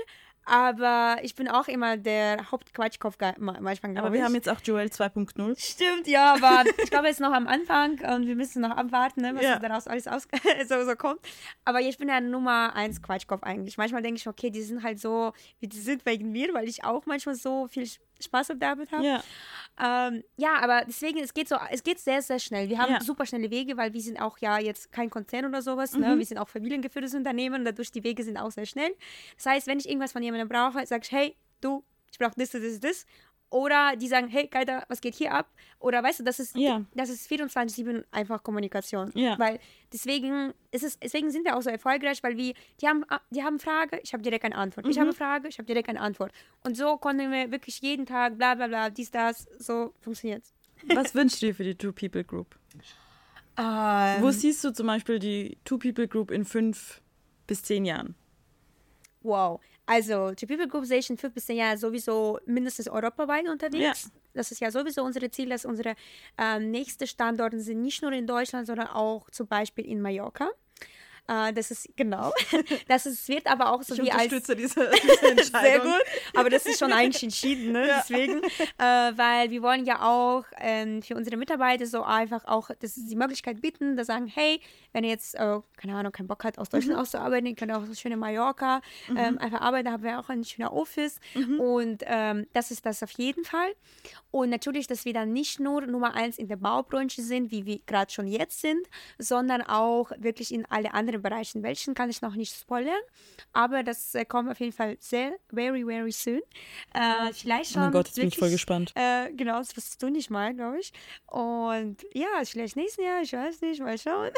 aber ich bin auch immer der Hauptquatschkopf manchmal, Aber wir ich. haben jetzt auch Joel 2.0. Stimmt, ja, aber ich glaube, es ist noch am Anfang und wir müssen noch abwarten, ne, was Ja. daraus alles aus so, so kommt. Aber ich bin ja Nummer eins Quatschkopf eigentlich. Manchmal denke ich, okay, die sind halt so, wie die sind wegen mir, weil ich auch manchmal so viel Spaß auf der Arbeit habe. Ja. Ähm, ja, aber deswegen, es geht so, es geht sehr, sehr schnell. Wir haben Ja. super schnelle Wege, weil wir sind auch ja jetzt kein Konzern oder sowas. Mhm. Ne? Wir sind auch familiengeführtes Unternehmen und dadurch die Wege sind auch sehr schnell. Das heißt, wenn ich irgendwas von jemandem brauche, sage ich, hey, du, ich brauche das, das, das, das. Oder die sagen, hey, Geiter, was geht hier ab? Oder weißt du, das ist, Ja. das ist 24-7 einfach Kommunikation. Ja. Weil deswegen, ist es, deswegen sind wir auch so erfolgreich, weil wir, die haben, die haben Frage, ich habe direkt eine Antwort. Ich habe Mhm. Frage, ich habe direkt eine Antwort. Und so konnten wir wirklich jeden Tag, bla bla bla, dies, das, so funktioniert Was wünschst du dir für die Two-People-Group? Ähm, Wo siehst du zum Beispiel die Two-People-Group in fünf bis zehn Jahren? Wow. Also, die People Group sehe ich in fünf bis zehn Jahren sowieso mindestens europaweit unterwegs. Ja. Das ist ja sowieso unser Ziel, dass unsere ähm, nächsten Standorte sind nicht nur in Deutschland, sondern auch zum Beispiel in Mallorca. Äh, das ist genau. Das ist, wird aber auch so wie als diese, diese Entscheidung. Sehr gut. Aber das ist schon eigentlich entschieden, ne? Deswegen. Äh, weil wir wollen ja auch ähm, für unsere Mitarbeiter so einfach auch das die Möglichkeit bieten, da sagen, hey, wenn ihr jetzt, äh, keine Ahnung, keinen Bock hat, aus Deutschland auszuarbeiten, ihr könnt auch so schön in Mallorca ähm, einfach arbeiten, da haben wir auch ein schöner Office. Und ähm, das ist das auf jeden Fall. Und natürlich, dass wir dann nicht nur Nummer eins in der Baubranche sind, wie wir gerade schon jetzt sind, sondern auch wirklich in alle anderen Bereichen. Welchen kann ich noch nicht spoilern, aber das äh, kommt auf jeden Fall sehr, very, very soon. Äh, vielleicht schon. Oh mein Gott, jetzt bin ich wirklich, voll gespannt. Äh, genau, das wirst du nicht mal, glaube ich. Und ja, vielleicht nächstes Jahr, ich weiß nicht, mal schauen.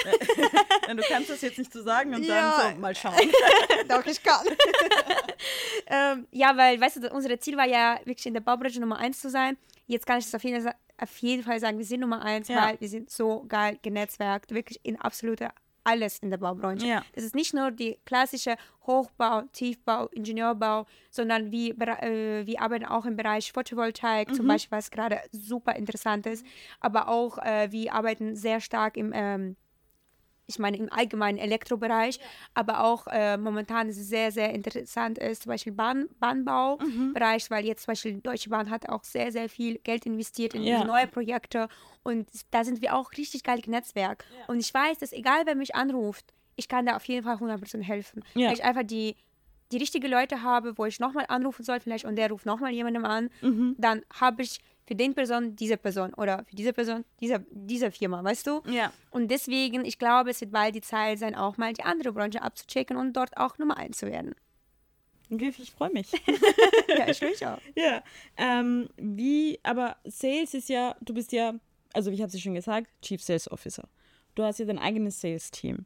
Du kannst das jetzt nicht so sagen und Ja. dann so, mal schauen. Doch, ich kann. ähm, ja, weil, weißt du, unser Ziel war ja wirklich in der Baubranche Nummer eins zu sein. Jetzt kann ich das auf jeden, Sa- auf jeden Fall sagen, wir sind Nummer eins, Ja. weil wir sind so geil genetzwerkt, wirklich in absolute alles in der Baubranche. Ja. Das ist nicht nur die klassische Hochbau, Tiefbau, Ingenieurbau, sondern wir, äh, wir arbeiten auch im Bereich Photovoltaik, zum Beispiel, was gerade super interessant ist. Aber auch äh, wir arbeiten sehr stark im ähm, ich meine im allgemeinen Elektrobereich, aber auch äh, momentan ist es sehr, sehr interessant ist, zum Beispiel Bahn, Bahnbaubereich, weil jetzt zum Beispiel Deutsche Bahn hat auch sehr, sehr viel Geld investiert in Ja. neue Projekte und da sind wir auch richtig geil Netzwerk. Und ich weiß, dass egal wer mich anruft, ich kann da auf jeden Fall 100% helfen. Ja. Weil ich einfach die, die richtigen Leute habe, wo ich nochmal anrufen soll vielleicht und der ruft nochmal jemandem an, Mhm. dann habe ich für den Person diese Person oder für diese Person diese, diese Firma, weißt du? Ja. Und deswegen, ich glaube, es wird bald die Zeit sein, auch mal die andere Branche abzuchecken und dort auch Nummer eins zu werden. Okay, ich freue mich. ja, ich mich auch. ja. Ähm, wie, aber Sales ist ja, du bist ja, also ich habe es ja schon gesagt, Chief Sales Officer. Du hast ja dein eigenes Sales-Team.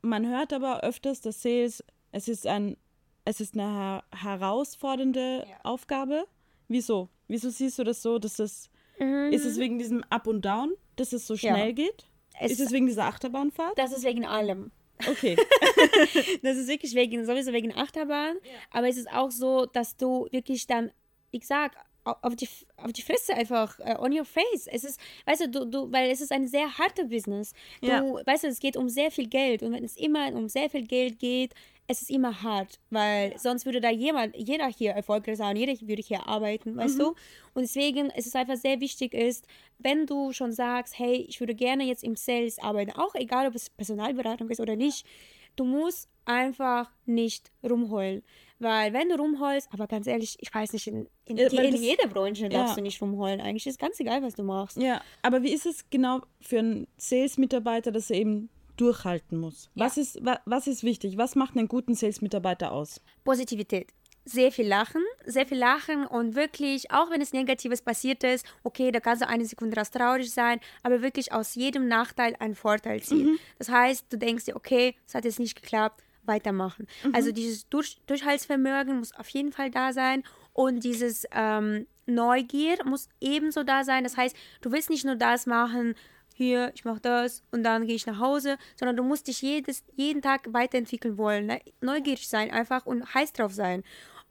Man hört aber öfters, dass Sales, es ist ein, es ist eine her herausfordernde Ja. Aufgabe. Wieso? Wieso siehst du das so, dass das, ist es wegen diesem Up und Down, dass es so Ja. schnell geht? Es- ist es wegen dieser Achterbahnfahrt? Das ist wegen allem. Okay. Das ist wirklich wegen, sowieso wegen Achterbahn. Aber es ist auch so, dass du wirklich dann, ich sag, auf die, auf die Fresse einfach, uh, on your face. Es ist, weißt du, du, du, weil es ist ein sehr harter Business. Du, Ja. weißt du, es geht um sehr viel Geld und wenn es immer um sehr viel Geld geht, es ist immer hart, weil sonst würde da jemand, jeder hier erfolgreich sein, jeder würde hier arbeiten, weißt du? Und deswegen ist es einfach sehr wichtig ist, wenn du schon sagst, hey, ich würde gerne jetzt im Sales arbeiten, auch egal, ob es Personalberatung ist oder nicht, du musst einfach nicht rumheulen. Weil wenn du rumheulst, aber ganz ehrlich, ich weiß nicht, in, in, Ja, die, weil in das- jeder Branche darfst ja. du nicht rumheulen. Eigentlich ist ganz egal, was du machst. Ja, aber wie ist es genau für einen Sales-Mitarbeiter, dass er eben durchhalten muss? Was, ist, wa, was ist wichtig? Was macht einen guten Sales-Mitarbeiter aus? Positivität. Sehr viel Lachen, sehr viel Lachen und wirklich, auch wenn es Negatives passiert ist, okay, da kannst du eine Sekunde raus traurig sein, aber wirklich aus jedem Nachteil einen Vorteil ziehen. Das heißt, du denkst dir, okay, es hat jetzt nicht geklappt, weitermachen. Also dieses Durch Durchhaltsvermögen muss auf jeden Fall da sein und dieses ähm, Neugier muss ebenso da sein. Das heißt, du willst nicht nur das machen, hier, ich mache das und dann gehe ich nach Hause, sondern du musst dich jedes, jeden Tag weiterentwickeln wollen, ne? neugierig sein einfach und heiß drauf sein.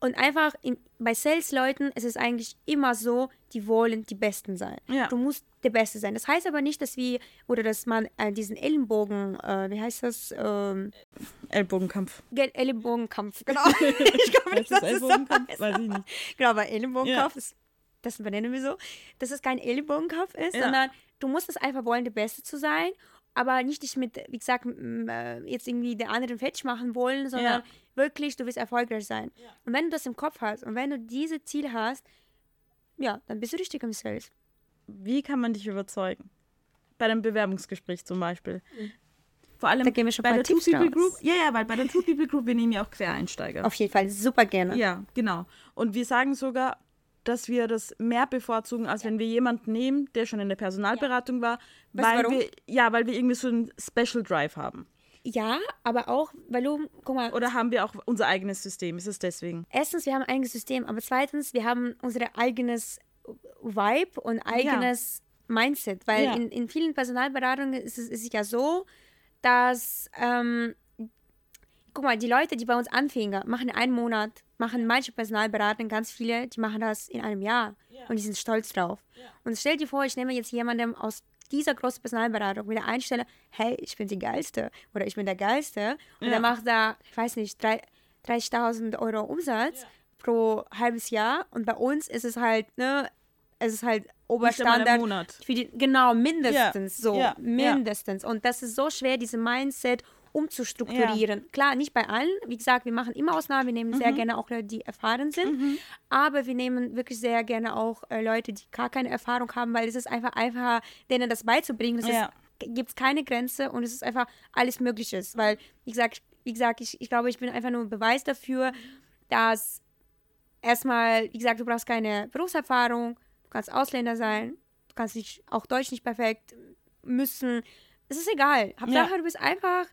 Und einfach in, bei Sales-Leuten ist es eigentlich immer so, die wollen die Besten sein. Ja. Du musst der Beste sein. Das heißt aber nicht, dass wir, oder dass man äh, diesen Ellenbogen, äh, wie heißt das? Ähm, Ellbogenkampf. Gel- Ellenbogenkampf, genau. ich glaube nicht, das so Ellbogenkampf? heißt. Weiß ich nicht. Genau, aber Ellenbogenkampf ist, das benennen wir so, dass es kein Ellenbogenkampf ist, Ja. sondern du musst es einfach wollen, der Beste zu sein, aber nicht dich mit, wie gesagt, äh, jetzt irgendwie den anderen fertig machen wollen, sondern Ja. wirklich, du willst erfolgreich sein. Und wenn du das im Kopf hast und wenn du diese Ziel hast, ja, dann bist du richtig im Sales. Wie kann man dich überzeugen? Bei einem Bewerbungsgespräch zum Beispiel. Vor allem Da gehen wir schon bei der Two People raus. Group. Ja, ja, weil bei der Two People Group, wir nehmen ja auch Quereinsteiger. Auf jeden Fall, super gerne. Ja, genau. Und wir sagen sogar, dass wir das mehr bevorzugen, als wenn wir jemanden nehmen, der schon in der Personalberatung war, Weißt du weil warum? wir ja, weil wir irgendwie so einen Special Drive haben. Ja, aber auch, weil du, guck mal, Oder haben wir auch unser eigenes System? Ist es deswegen? erstens, wir haben ein eigenes System, aber zweitens, wir haben unser eigenes Vibe und eigenes Mindset, weil Ja. in, in vielen Personalberatungen ist es, ist ja so, dass, ähm, guck mal, die Leute, die bei uns anfingen, machen einen Monat, machen manche Personalberatungen, ganz viele, die machen das in einem Jahr und die sind stolz drauf. Und stell dir vor, ich nehme jetzt jemanden aus dieser großen Personalberatung mit der Einstellung, hey, ich bin die Geilste oder ich bin der Geilste und Ja. der macht da, ich weiß nicht, drei- 30.000 Euro Umsatz pro halbes Jahr und bei uns ist es halt, ne, es ist halt Oberstandard. Monat. Für die, genau, mindestens so. Ja, ja. Mindestens. Und das ist so schwer, diese Mindset umzustrukturieren. Klar, nicht bei allen. Wie gesagt, wir machen immer Ausnahmen. Wir nehmen sehr Mhm. gerne auch Leute, die erfahren sind. Aber wir nehmen wirklich sehr gerne auch äh, Leute, die gar keine Erfahrung haben, weil es ist einfach einfacher, denen das beizubringen. Es Ja. gibt es keine Grenze und es ist einfach alles Mögliches. Weil, wie gesagt, wie gesagt ich, ich glaube, ich bin einfach nur ein Beweis dafür, dass erstmal, wie gesagt, du brauchst keine Berufserfahrung, du kannst Ausländer sein, du kannst nicht, auch Deutsch nicht perfekt müssen. Es ist egal. Hauptsache, Ja. du bist einfach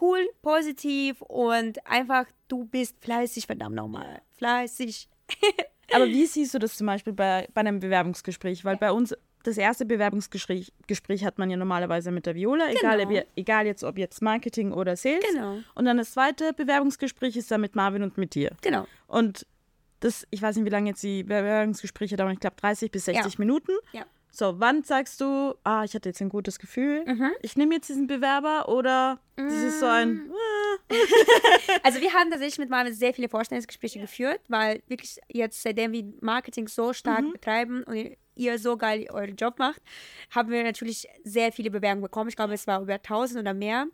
cool, positiv und einfach, du bist fleißig, verdammt nochmal. Fleißig. Aber wie siehst du das zum Beispiel bei, bei einem Bewerbungsgespräch? Weil bei uns das erste Bewerbungsgespräch Gespräch hat man ja normalerweise mit der Viola, egal, Genau. ob, ihr- egal jetzt ob jetzt Marketing oder Sales. Genau. Und dann das zweite Bewerbungsgespräch ist dann mit Marvin und mit dir. Genau. Und das, ich weiß nicht, wie lange jetzt die Bewerbungsgespräche dauern, ich glaube 30 bis 60 Ja. Minuten. Ja. So, wann sagst du, ah, ich hatte jetzt ein gutes Gefühl, Mhm. ich nehme jetzt diesen Bewerber oder dieses so ein, äh, Also wir haben tatsächlich mit Marvin sehr viele Vorstellungsgespräche geführt, weil wirklich jetzt, seitdem wir Marketing so stark Mhm. betreiben und ihr so geil euren Job macht, haben wir natürlich sehr viele Bewerbungen bekommen. Ich glaube, es war über 1000 oder mehr.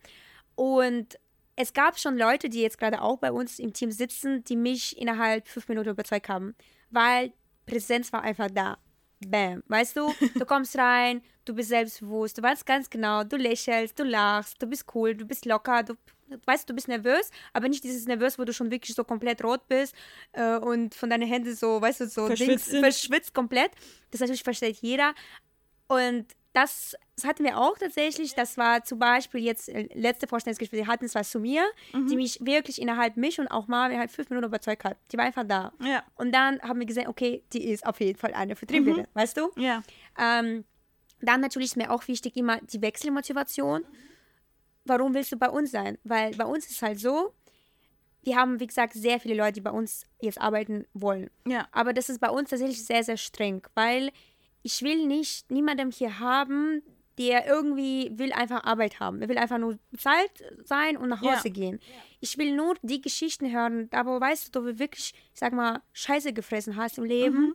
Und es gab schon Leute, die jetzt gerade auch bei uns im Team sitzen, die mich innerhalb fünf Minuten überzeugt haben, weil Präsenz war einfach da. Bam. Weißt du, du kommst rein, du bist selbstbewusst, du weißt ganz genau, du lächelst, du lachst, du bist cool, du bist locker, du weißt, du bist nervös, aber nicht dieses nervös, wo du schon wirklich so komplett rot bist äh, und von deinen Händen so, weißt du, so Verschwitzt Dings, verschwitzt komplett. Das natürlich versteht jeder. Und das, das hatten wir auch tatsächlich. Das war zum Beispiel jetzt äh, letzte Vorstellungsgespräch, die hatten es zu mir, Mhm. die mich wirklich innerhalb mich und auch Marvin halt fünf Minuten überzeugt hat. Die war einfach da. ja, Und dann haben wir gesehen, okay, die ist auf jeden Fall eine Vertrieblerin, weißt du? ja, Ähm, dann natürlich ist mir auch wichtig immer die Wechselmotivation. Warum willst du bei uns sein? Weil bei uns ist halt so, wir haben, wie gesagt, sehr viele Leute, die bei uns jetzt arbeiten wollen. Ja. Aber das ist bei uns tatsächlich sehr, sehr streng, weil ich will nicht niemandem hier haben, der irgendwie will einfach Arbeit haben. Er will einfach nur bezahlt sein und nach Ja. Hause gehen. Ich will nur die Geschichten hören, da wo weißt du, du wirklich, ich sag mal, Scheiße gefressen hast im Leben. Mhm.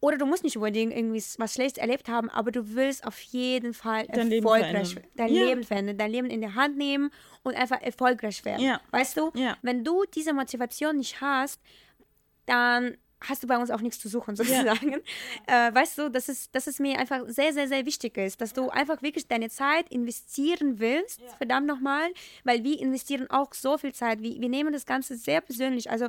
Oder du musst nicht unbedingt irgendwie was Schlechtes erlebt haben, aber du willst auf jeden Fall Dein Leben erfolgreich verändern. dein Ja. Leben verändern, dein Leben in der Hand nehmen und einfach erfolgreich werden. Ja. Weißt du? Ja. Wenn du diese Motivation nicht hast, dann hast du bei uns auch nichts zu suchen, sozusagen. Äh, weißt du, dass es, dass es mir einfach sehr, sehr, sehr wichtig ist, dass du einfach wirklich deine Zeit investieren willst, verdammt nochmal, weil wir investieren auch so viel Zeit. Wir, wir nehmen das Ganze sehr persönlich. Also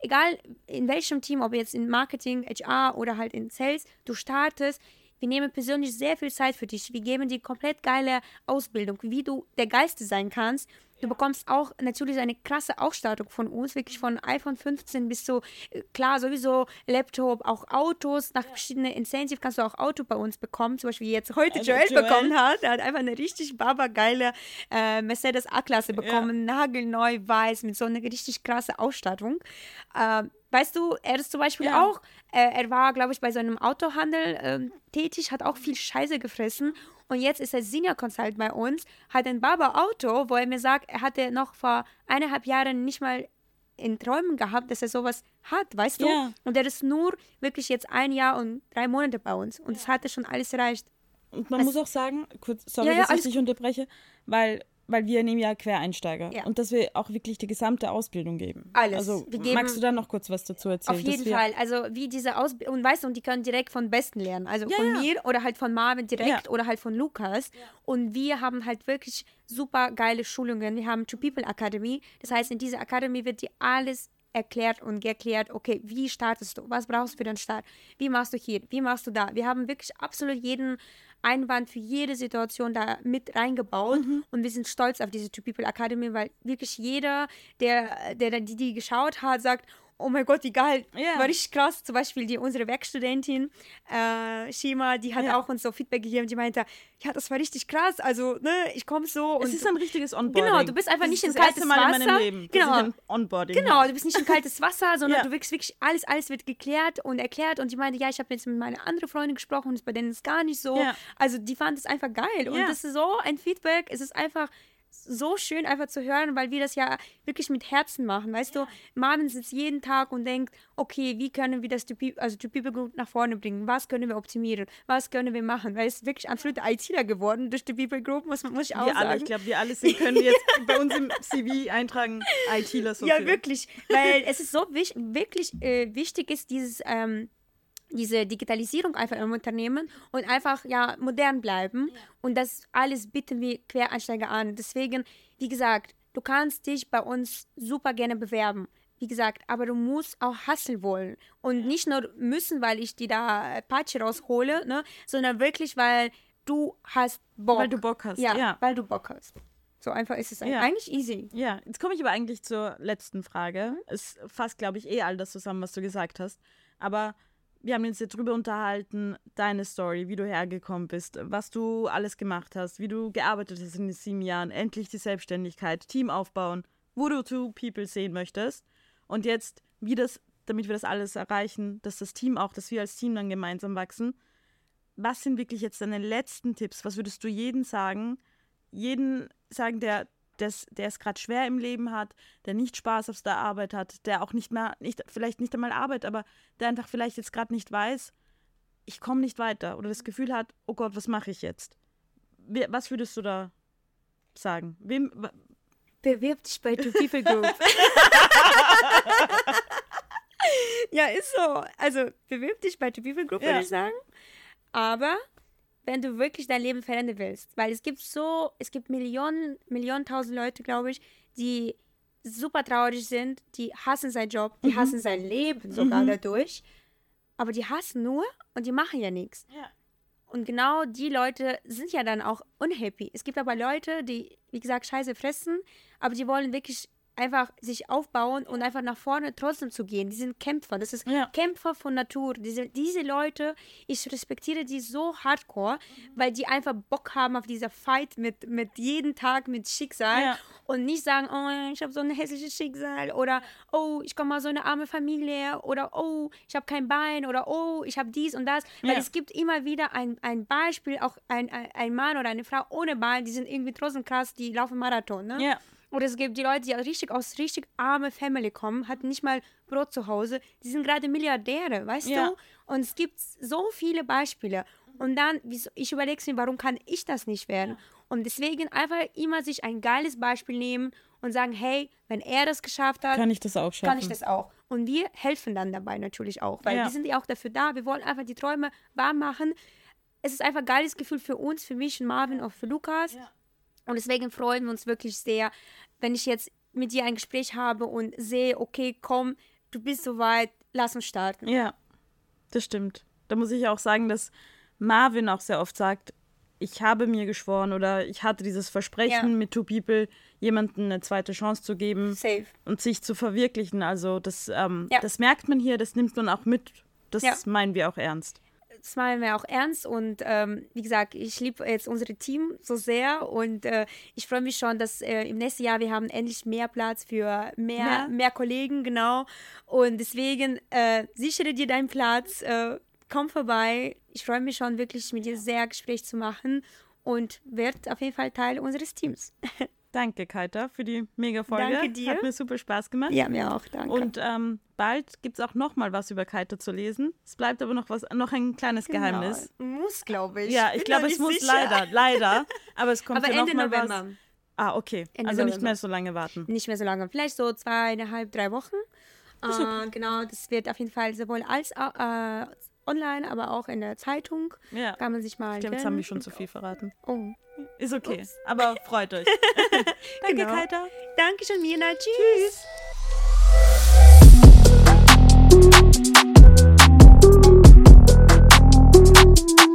egal in welchem Team, ob jetzt in Marketing, HR oder halt in Sales, du startest, wir nehmen persönlich sehr viel Zeit für dich. Wir geben dir komplett geile Ausbildung, wie du der Geilste sein kannst. Du bekommst auch natürlich eine krasse Ausstattung von uns, wirklich von iPhone 15 bis zu, äh, klar, sowieso Laptop, auch Autos. Nach verschiedenen Incentives kannst du auch Auto bei uns bekommen. Zum Beispiel jetzt heute Also Joel, Joel. bekommen hat. Er hat einfach eine richtig babageile äh, Mercedes A-Klasse bekommen, nagelneu weiß, mit so einer richtig krasse Ausstattung. Ähm, weißt du, er ist zum Beispiel Ja. auch, äh, er war, glaube ich, bei so einem Autohandel ähm, tätig, hat auch viel Scheiße gefressen. Und jetzt ist er Senior Consult bei uns, hat ein Baba-Auto, wo er mir sagt, er hatte noch vor eineinhalb Jahren nicht mal in Träumen gehabt, dass er sowas hat, weißt du? Ja. Und er ist nur wirklich jetzt ein Jahr und drei Monate bei uns. Und das hatte schon alles erreicht. Und man Es- muss auch sagen, kurz, sorry, Ja, ja, dass ich dich unterbreche, weil, weil wir nehmen ja Quereinsteiger Ja. und dass wir auch wirklich die gesamte Ausbildung geben. Alles. Also geben- magst du da noch kurz was dazu erzählen? Auf jeden Fall. Also wie diese Ausbildung, und weißt du, und die können direkt von Besten lernen. Also Ja, von ja. mir oder halt von Marvin direkt oder halt von Lukas. Und wir haben halt wirklich super geile Schulungen. Wir haben Two People Academy. Das heißt, in dieser Academy wird dir alles erklärt und geklärt, okay, wie startest du? Was brauchst du für den Start? Wie machst du hier? Wie machst du da? Wir haben wirklich absolut jeden Einwand für jede Situation da mit reingebaut Mhm. und wir sind stolz auf diese Two People Academy, weil wirklich jeder, der, der die, die geschaut hat, sagt, oh mein Gott, wie geil, Ja. war richtig krass. Zum Beispiel die, unsere Werkstudentin, äh, Shima, die hat Ja. auch uns so Feedback gegeben, die meinte, ja, das war richtig krass, also, ne, ich komme so und es ist ein richtiges Onboarding. Genau, du bist einfach das nicht in das erste kaltes Mal in meinem Wasser. Leben, Genau. Onboarding Genau, du bist nicht in kaltes Wasser, sondern Ja. du wirkst wirklich, alles, alles wird geklärt und erklärt. Und die meinte, ja, ich habe jetzt mit meiner anderen Freundin gesprochen und bei denen ist gar nicht so. Ja. Also die fand es einfach geil. Und das ist so ein Feedback, es ist einfach so schön einfach zu hören, weil wir das ja wirklich mit Herzen machen, weißt du? Marvin sitzt jeden Tag und denkt, okay, wie können wir das to People, also to People Group nach vorne bringen? Was können wir optimieren? Was können wir machen? Weil es ist wirklich absolute ITler geworden durch die People Group, muss, muss ich auch Wir sagen. alle, ich glaube, wir alle sind, können jetzt bei uns im CV eintragen, ITler so Ja, wirklich. Weil es ist so wich wirklich äh, wichtig ist, dieses, ähm, diese Digitalisierung einfach im Unternehmen und einfach ja modern bleiben. Und das alles bieten wir Quereinsteiger an. Deswegen, wie gesagt, du kannst dich bei uns super gerne bewerben. Wie gesagt, aber du musst auch hustle wollen. Und nicht nur müssen, weil ich die da Patsche raushole, ne, sondern wirklich, weil du hast Bock. Weil du Bock hast, Ja, ja. weil du Bock hast. So einfach ist es Ja. eigentlich easy. Ja, jetzt komme ich aber eigentlich zur letzten Frage. Es fasst, glaube ich, eh all das zusammen, was du gesagt hast. Aber wir haben uns jetzt drüber unterhalten, deine Story, wie du hergekommen bist, was du alles gemacht hast, wie du gearbeitet hast in den sieben Jahren, endlich die Selbstständigkeit, Team aufbauen, wo du Two People sehen möchtest. Und jetzt, wie das, damit wir das alles erreichen, dass das Team auch, dass wir als Team dann gemeinsam wachsen. Was sind wirklich jetzt deine letzten Tipps? Was würdest du jedem sagen, jeden sagen, der des, der es gerade schwer im Leben hat, der nicht Spaß auf der Arbeit hat, der auch nicht mehr, nicht, vielleicht nicht einmal Arbeit, aber der einfach vielleicht jetzt gerade nicht weiß, ich komme nicht weiter oder das Gefühl hat, oh Gott, was mache ich jetzt? Was würdest du da sagen? Wem, Bewirb dich bei Two People Group. ja, ist so. Also, bewirb dich bei Two People Group, Ja. würde ich sagen. Aber wenn du wirklich dein Leben verändern willst, weil es gibt so, es gibt Millionen, Millionen, tausend Leute, glaube ich, die super traurig sind, die hassen seinen Job, die hassen sein Leben sogar dadurch, aber die hassen nur und die machen ja nichts. Ja. Und genau die Leute sind ja dann auch unhappy. Es gibt aber Leute, die, wie gesagt, Scheiße fressen, aber die wollen wirklich einfach sich aufbauen und einfach nach vorne trotzdem zu gehen. Die sind Kämpfer. Das ist Ja. Kämpfer von Natur. Diese, diese Leute, ich respektiere die so hardcore, weil die einfach Bock haben auf dieser Fight mit, mit jeden Tag mit Schicksal Ja. und nicht sagen, oh, ich habe so ein hässliches Schicksal oder oh, ich komme aus so eine arme Familie oder oh, ich habe kein Bein oder oh, ich habe dies und das. Weil Ja. es gibt immer wieder ein, ein Beispiel, auch ein, ein, ein Mann oder eine Frau ohne Bein, die sind irgendwie trotzdem krass, die laufen Marathon. Ne? Ja. Oder es gibt die Leute, die richtig aus richtig arme Family kommen, hatten nicht mal Brot zu Hause, die sind gerade Milliardäre, weißt Ja. du? Und es gibt so viele Beispiele. Und dann, ich überlege mir, warum kann ich das nicht werden? Und deswegen einfach immer sich ein geiles Beispiel nehmen und sagen, hey, wenn er das geschafft hat, Kann ich das auch schaffen? kann ich das auch. Und wir helfen dann dabei natürlich auch, weil Ja. wir sind ja auch dafür da. Wir wollen einfach die Träume wahr machen. Es ist einfach ein geiles Gefühl für uns, für mich und Marvin, auch für Lukas. Und deswegen freuen wir uns wirklich sehr, wenn ich jetzt mit dir ein Gespräch habe und sehe, okay, komm, du bist soweit, lass uns starten. Ja, das stimmt. Da muss ich auch sagen, dass Marvin auch sehr oft sagt, ich habe mir geschworen oder ich hatte dieses Versprechen Ja. mit Two People, jemandem eine zweite Chance zu geben Safe. und sich zu verwirklichen. Also das, ähm, Ja. das merkt man hier, das nimmt man auch mit. Das Ja. meinen wir auch ernst. Das meinen wir auch ernst und ähm, wie gesagt, ich liebe jetzt unser Team so sehr und äh, ich freue mich schon, dass äh, im nächsten Jahr wir haben endlich mehr Platz für mehr, Mehr? mehr Kollegen, genau. Und deswegen äh, sichere dir deinen Platz, äh, komm vorbei. Ich freue mich schon wirklich mit dir sehr Gespräch zu machen und werd auf jeden Fall Teil unseres Teams. Danke, Kaita, für die Mega-Folge. Danke dir. Hat mir super Spaß gemacht. Ja, mir auch, danke. Und ähm, bald gibt es auch noch mal was über Kaita zu lesen. Es bleibt aber noch was, noch ein kleines Geheimnis. Genau. Muss, glaube ich. Ja, ich glaube, es nicht muss sicher. leider, leider. Aber es kommt Aber ja noch Ende mal November. was. Ah, okay. Ende also nicht November. mehr so lange warten. Nicht mehr so lange, vielleicht so zweieinhalb, drei Wochen. Äh, genau, das wird auf jeden Fall sowohl als äh, online, aber auch in der Zeitung. Ja. Kann man sich mal. Ich glaube, jetzt haben wir schon zu viel verraten. Oh. Ist okay. Aber freut euch. Danke, Genau. Kaita. Dankeschön, Mirna. Tschüss.